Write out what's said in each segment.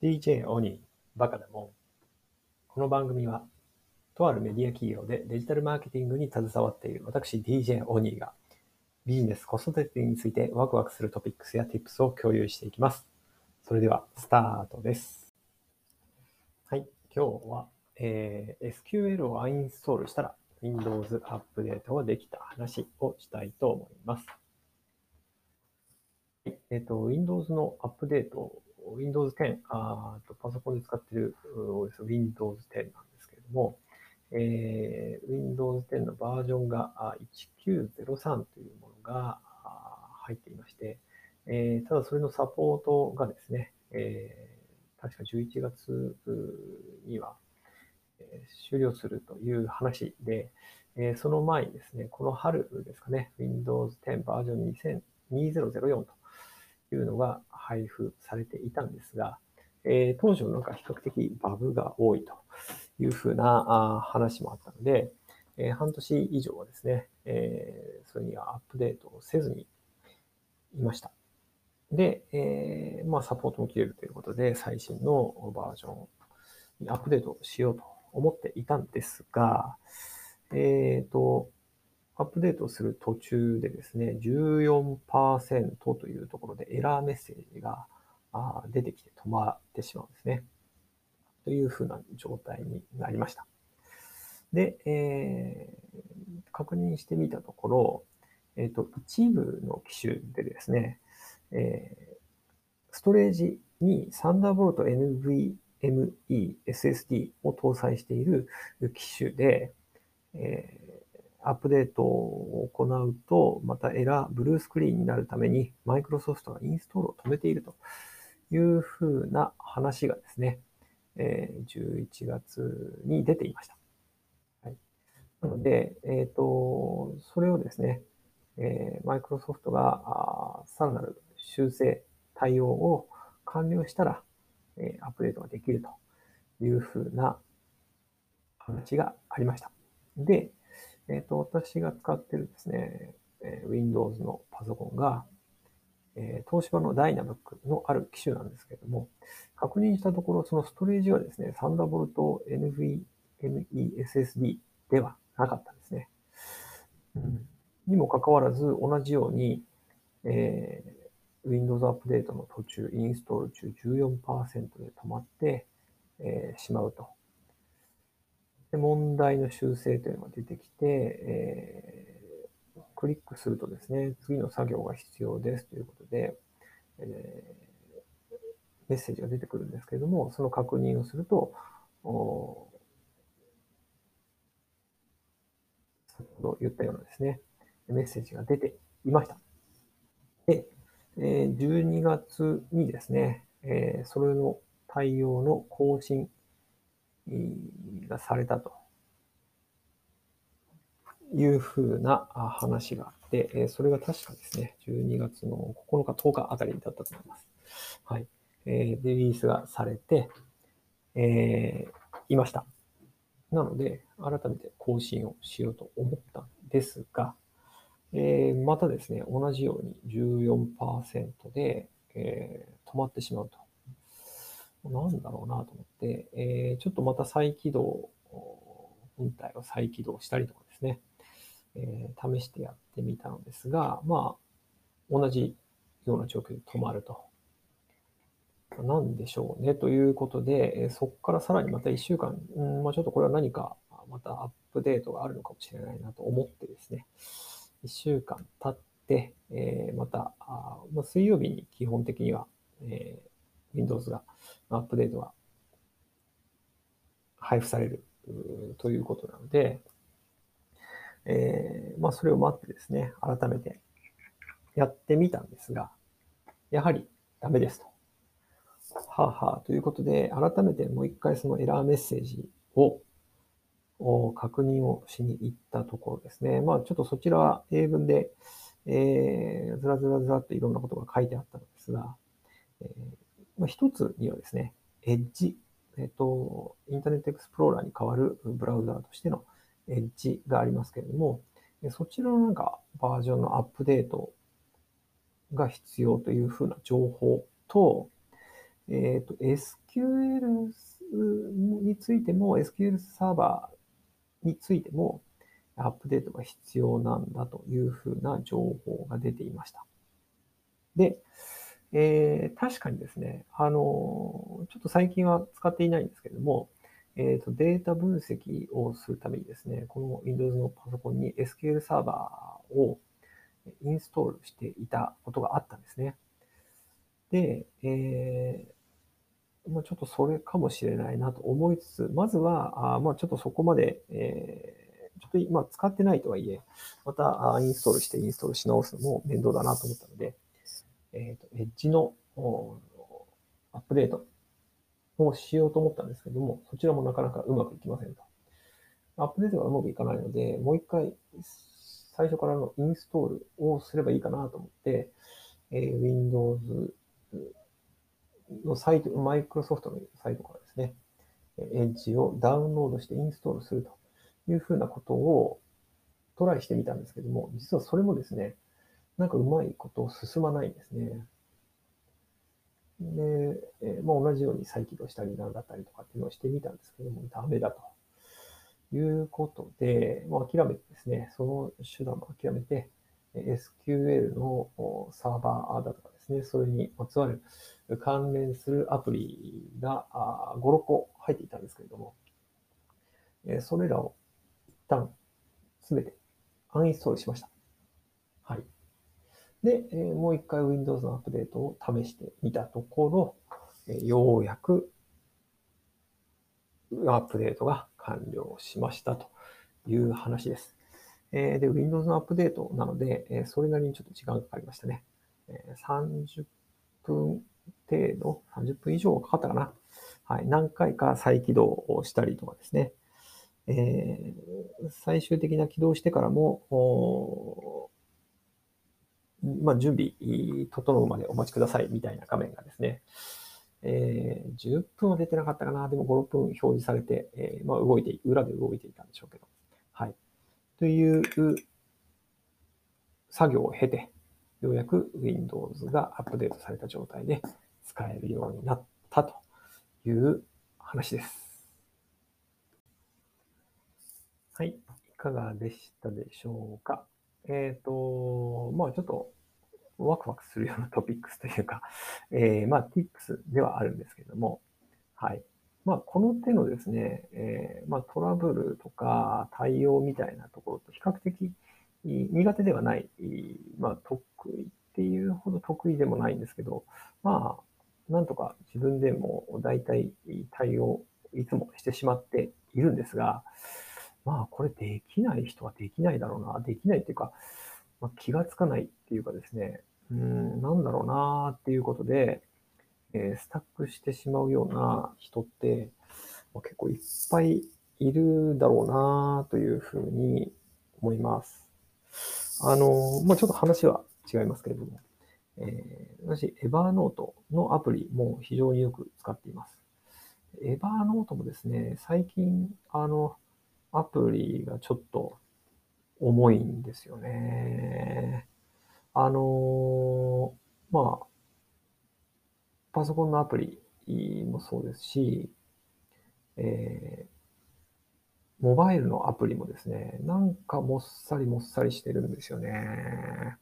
DJ オニー、バカだもん。この番組は、とあるメディア企業でデジタルマーケティングに携わっている私 DJ オニーが、ビジネス、子育てについてワクワクするトピックスや Tips を共有していきます。それでは、スタートです。はい、今日は、えー、SQL をアインストールしたら Windows アップデートができた話をしたいと思います。えっ、と、Windows のアップデート Windows 10、あとパソコンで使っている OS Windows 10なんですけれども、えー、Windows 10のバージョンが1903というものが入っていまして、えー、ただそれのサポートがですね、えー、確か11月には終了するという話で、えその前にですね、この春ですかね、Windows 10バージョン2004というのが配布されていたんですが、えー、当初なんか比較的バグが多いというふうな話もあったので、えー、半年以上はですね、えー、それにはアップデートをせずにいました。で、えー、まあサポートも切れるということで、最新のバージョンにアップデートしようと思っていたんですが、えっ、ー、と、アップデートする途中でですね、14%というところでエラーメッセージが出てきて止まってしまうんですね。というふうな状態になりました。で、えー、確認してみたところ、えっ、ー、と、一部の機種でですね、えー、ストレージにサンダーボルト NVMe SSD を搭載している機種で、えーアップデートを行うと、またエラー、ブルースクリーンになるために、マイクロソフトがインストールを止めているというふうな話がですね、え11月に出ていました。はい、なので、えっ、ー、と、それをですね、えマイクロソフトがさらなる修正、対応を完了したら、えアップデートができるというふうな話がありました。で、えっ、ー、と、私が使ってるですね、えー、Windows のパソコンが、えー、東芝のダイナブックのある機種なんですけれども、確認したところ、そのストレージはですね、サンダーボルト NVMe SSD ではなかったんですね。うん、にもかかわらず、同じように、えー、Windows アップデートの途中、インストール中14%で止まって、えー、しまうとで問題の修正というのが出てきて、えー、クリックするとですね、次の作業が必要ですということで、えー、メッセージが出てくるんですけれども、その確認をすると、先ほど言ったようなですね、メッセージが出ていました。で、え12月にですね、えそれの対応の更新がされたというふうな話があって、それが確かですね、12月の9日、10日あたりだったと思います。はい。えー、リリースがされて、えー、いました。なので、改めて更新をしようと思ったんですが、えー、またですね、同じように14%で、えー、止まってしまうとなんだろうなと思って、えー、ちょっとまた再起動、本体を再起動したりとかですね、えー、試してやってみたのですが、まあ、同じような状況で止まると。なんでしょうね。ということで、そこからさらにまた1週間、うんまあ、ちょっとこれは何かまたアップデートがあるのかもしれないなと思ってですね、1週間経って、えー、また、あまあ、水曜日に基本的には、えー Windows が、アップデートが配布されるということなので、えー、まあ、それを待ってですね、改めてやってみたんですが、やはりダメですと。はあはあ、ということで、改めてもう一回そのエラーメッセージを確認をしに行ったところですね。まあ、ちょっとそちらは英文で、えー、ずらずらずらっといろんなことが書いてあったのですが、えー、一つにはですね、エッジ、えっと、インターネットエクスプローラーに代わるブラウザーとしてのエッジがありますけれども、そちらのなんかバージョンのアップデートが必要というふうな情報と、えっ、と、SQL についても、SQL サーバーについても、アップデートが必要なんだというふうな情報が出ていました。で、えー、確かにですね、あの、ちょっと最近は使っていないんですけれども、えーと、データ分析をするためにですね、この Windows のパソコンに SQL サーバーをインストールしていたことがあったんですね。で、えー、まあ、ちょっとそれかもしれないなと思いつつ、まずは、あまあ、ちょっとそこまで、えー、ちょっと今使ってないとはいえ、またインストールしてインストールし直すのも面倒だなと思ったので、えっ、ー、と、エッジのアップデートをしようと思ったんですけども、そちらもなかなかうまくいきませんと。アップデートがうまくいかないので、もう一回最初からのインストールをすればいいかなと思って、えー、Windows のサイト、マイクロソフトのサイトからですね、Edge をダウンロードしてインストールするというふうなことをトライしてみたんですけども、実はそれもですね、なんかうまいこと進まないんですね。で、えー、まあ、同じように再起動したりなんだったりとかっていうのをしてみたんですけども、ダメだと。いうことで、まあ、諦めてですね、その手段を諦めて、SQL のサーバーだとかですね、それにまつわる関連するアプリが5、6個入っていたんですけれども、それらを一旦すべてアンインストールしました。はい。で、もう一回 Windows のアップデートを試してみたところ、ようやくアップデートが完了しましたという話です。で、Windows のアップデートなので、それなりにちょっと時間がかかりましたね。30分程度、30分以上かかったかな。はい。何回か再起動をしたりとかですね。えー、最終的な起動してからも、まあ、準備整うまでお待ちくださいみたいな画面がですね、えー、10分は出てなかったかな。でも5、6分表示されて、えー、まあ、動いて、裏で動いていたんでしょうけど。はい。という作業を経て、ようやく Windows がアップデートされた状態で使えるようになったという話です。はい。いかがでしたでしょうか。えっ、ー、と、まあちょっとワクワクするようなトピックスというか、えー、まあ tips ではあるんですけども、はい。まあこの手のですね、えー、まあトラブルとか対応みたいなところと比較的苦手ではない、まあ得意っていうほど得意でもないんですけど、まあなんとか自分でも大体対応いつもしてしまっているんですが、まあこれできない人はできないだろうな。できないっていうか、まあ、気がつかないっていうかですね、うん、なんだろうなっていうことで、えー、スタックしてしまうような人って、まあ、結構いっぱいいるだろうなというふうに思います。あの、まあ、ちょっと話は違いますけれども、えー、私、エバーノートのアプリも非常によく使っています。エバーノートもですね、最近、あの、アプリがちょっと重いんですよね。あのまあ、パソコンのアプリもそうですし、えー、モバイルのアプリもですね、なんかもっさりもっさりしてるんですよね。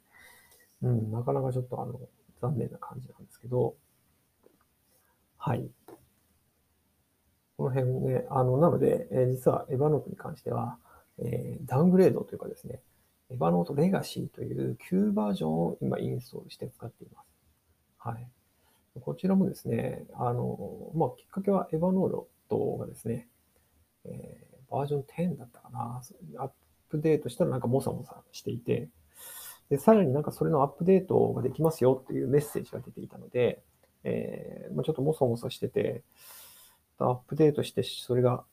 うん、なかなかちょっとあの、残念な感じなんですけど、はい。この辺ね、あの、なので、え、実はエヴァノートに関しては、え、ダウングレードというかですね、エヴァノートレガシーという旧バージョンを今インストールして使っています。はい。こちらもですね、あの、まあ、きっかけはエヴァノートがですね、えー、バージョン10だったかな、アップデートしたらなんかモサモサしていて、で、さらになんかそれのアップデートができますよっていうメッセージが出ていたので、えー、まあ、ちょっとモサモサしてて、アップデートして、それが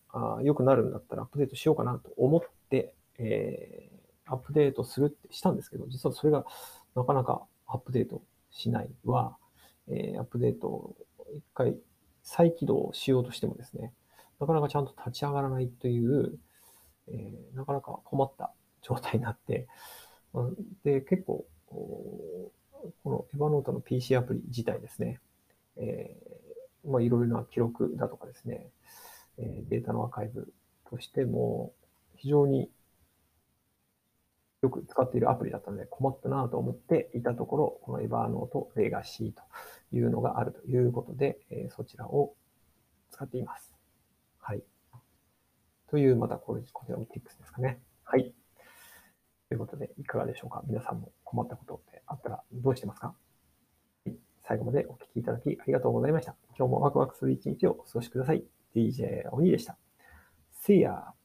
良くなるんだったらアップデートしようかなと思って、えー、アップデートするってしたんですけど、実はそれがなかなかアップデートしないは、えー、アップデートを一回再起動しようとしてもですね、なかなかちゃんと立ち上がらないという、えー、なかなか困った状態になって、で、結構、このエヴァノートの PC アプリ自体ですね、えーまあ、いろいろな記録だとかですね、えデータのアーカイブとしても、非常によく使っているアプリだったので困ったなと思っていたところ、この Evernote Legacy というのがあるということで、えそちらを使っています。はい。という、またこれ、こちらの Tips ですかね。はい。ということで、いかがでしょうか？皆さんも困ったことってあったらどうしてますか？最後までお聞きいただきありがとうございました。今日もワクワクする一日をお過ごしください。DJ 鬼でした。See ya!